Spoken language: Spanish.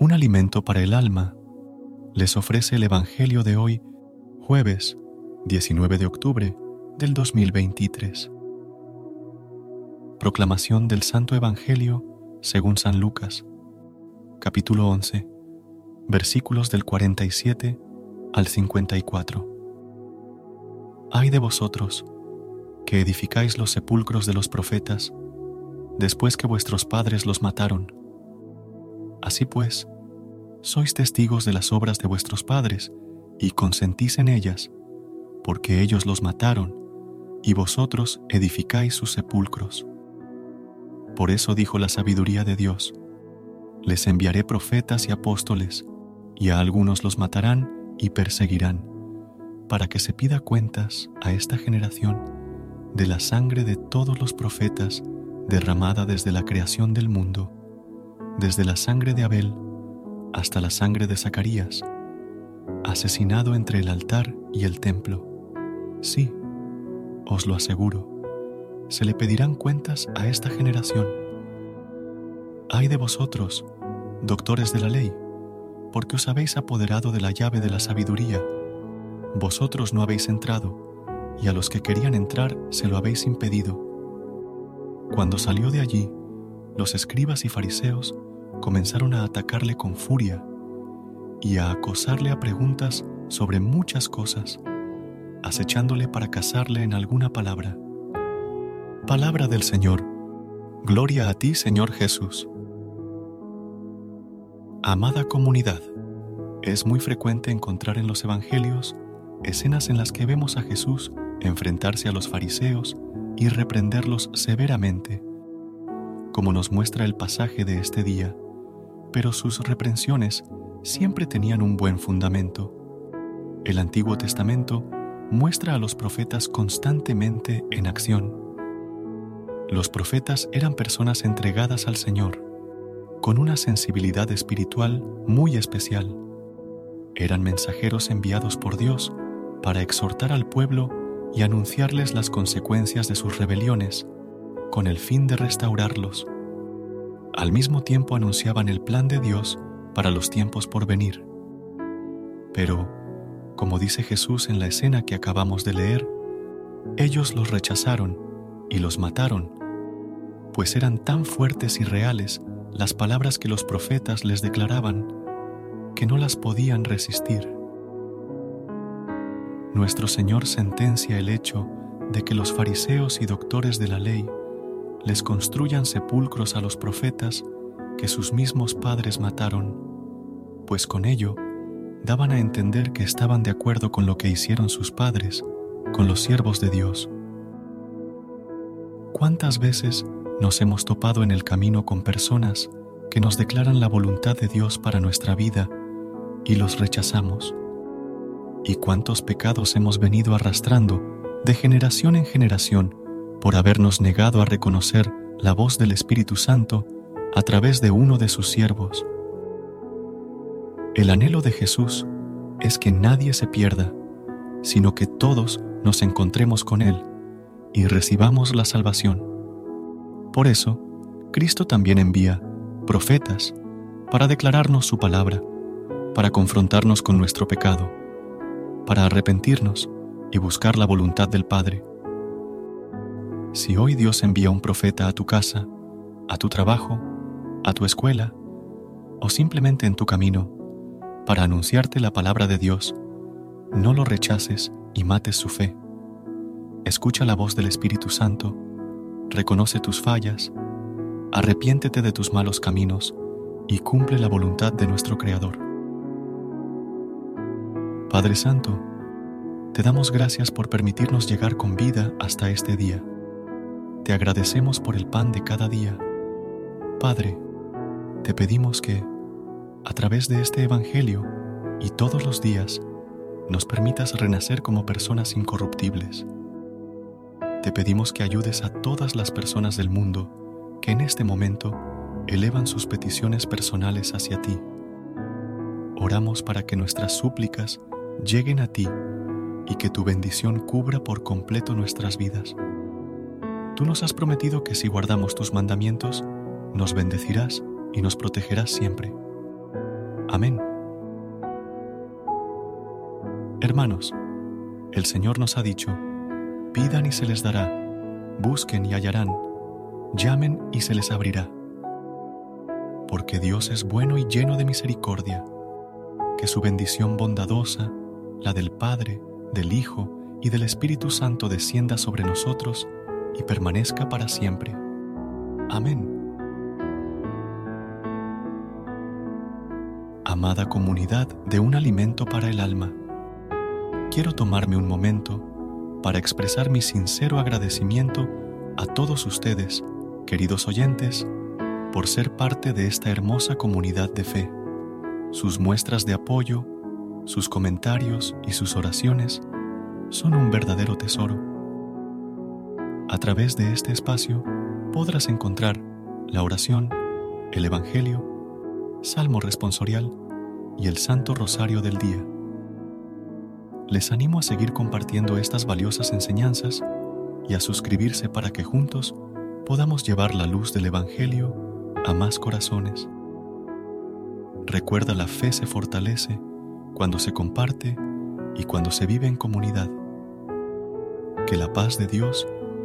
Un alimento para el alma, les ofrece el Evangelio de hoy, jueves 19 de octubre del 2023. Proclamación del Santo Evangelio según San Lucas, capítulo 11, versículos del 47 al 54. Ay de vosotros, que edificáis los sepulcros de los profetas, después que vuestros padres los mataron Así pues, sois testigos de las obras de vuestros padres y consentís en ellas, porque ellos los mataron y vosotros edificáis sus sepulcros. Por eso dijo la sabiduría de Dios, les enviaré profetas y apóstoles, y a algunos los matarán y perseguirán, para que se pida cuentas a esta generación de la sangre de todos los profetas derramada desde la creación del mundo desde la sangre de Abel hasta la sangre de Zacarías, asesinado entre el altar y el templo. Sí, os lo aseguro, se le pedirán cuentas a esta generación. Ay de vosotros, doctores de la ley, porque os habéis apoderado de la llave de la sabiduría. Vosotros no habéis entrado, y a los que querían entrar se lo habéis impedido. Cuando salió de allí, los escribas y fariseos comenzaron a atacarle con furia y a acosarle a preguntas sobre muchas cosas, acechándole para casarle en alguna palabra. Palabra del Señor. Gloria a ti, Señor Jesús. Amada comunidad, es muy frecuente encontrar en los Evangelios escenas en las que vemos a Jesús enfrentarse a los fariseos y reprenderlos severamente, como nos muestra el pasaje de este día pero sus reprensiones siempre tenían un buen fundamento. El Antiguo Testamento muestra a los profetas constantemente en acción. Los profetas eran personas entregadas al Señor, con una sensibilidad espiritual muy especial. Eran mensajeros enviados por Dios para exhortar al pueblo y anunciarles las consecuencias de sus rebeliones, con el fin de restaurarlos al mismo tiempo anunciaban el plan de Dios para los tiempos por venir. Pero, como dice Jesús en la escena que acabamos de leer, ellos los rechazaron y los mataron, pues eran tan fuertes y reales las palabras que los profetas les declaraban que no las podían resistir. Nuestro Señor sentencia el hecho de que los fariseos y doctores de la ley les construyan sepulcros a los profetas que sus mismos padres mataron, pues con ello daban a entender que estaban de acuerdo con lo que hicieron sus padres, con los siervos de Dios. ¿Cuántas veces nos hemos topado en el camino con personas que nos declaran la voluntad de Dios para nuestra vida y los rechazamos? ¿Y cuántos pecados hemos venido arrastrando de generación en generación por habernos negado a reconocer la voz del Espíritu Santo a través de uno de sus siervos. El anhelo de Jesús es que nadie se pierda, sino que todos nos encontremos con Él y recibamos la salvación. Por eso, Cristo también envía profetas para declararnos su palabra, para confrontarnos con nuestro pecado, para arrepentirnos y buscar la voluntad del Padre. Si hoy Dios envía un profeta a tu casa, a tu trabajo, a tu escuela o simplemente en tu camino para anunciarte la palabra de Dios, no lo rechaces y mates su fe. Escucha la voz del Espíritu Santo, reconoce tus fallas, arrepiéntete de tus malos caminos y cumple la voluntad de nuestro Creador. Padre Santo, te damos gracias por permitirnos llegar con vida hasta este día. Te agradecemos por el pan de cada día. Padre, te pedimos que, a través de este Evangelio y todos los días, nos permitas renacer como personas incorruptibles. Te pedimos que ayudes a todas las personas del mundo que en este momento elevan sus peticiones personales hacia ti. Oramos para que nuestras súplicas lleguen a ti y que tu bendición cubra por completo nuestras vidas. Tú nos has prometido que si guardamos tus mandamientos, nos bendecirás y nos protegerás siempre. Amén. Hermanos, el Señor nos ha dicho, pidan y se les dará, busquen y hallarán, llamen y se les abrirá. Porque Dios es bueno y lleno de misericordia, que su bendición bondadosa, la del Padre, del Hijo y del Espíritu Santo descienda sobre nosotros y permanezca para siempre. Amén. Amada comunidad de un alimento para el alma, quiero tomarme un momento para expresar mi sincero agradecimiento a todos ustedes, queridos oyentes, por ser parte de esta hermosa comunidad de fe. Sus muestras de apoyo, sus comentarios y sus oraciones son un verdadero tesoro. A través de este espacio podrás encontrar la oración, el Evangelio, Salmo responsorial y el Santo Rosario del Día les animo a seguir compartiendo estas valiosas enseñanzas y a suscribirse para que juntos podamos llevar la luz del Evangelio a más corazones. Recuerda la fe se fortalece cuando se comparte y cuando se vive en comunidad. Que la paz de Dios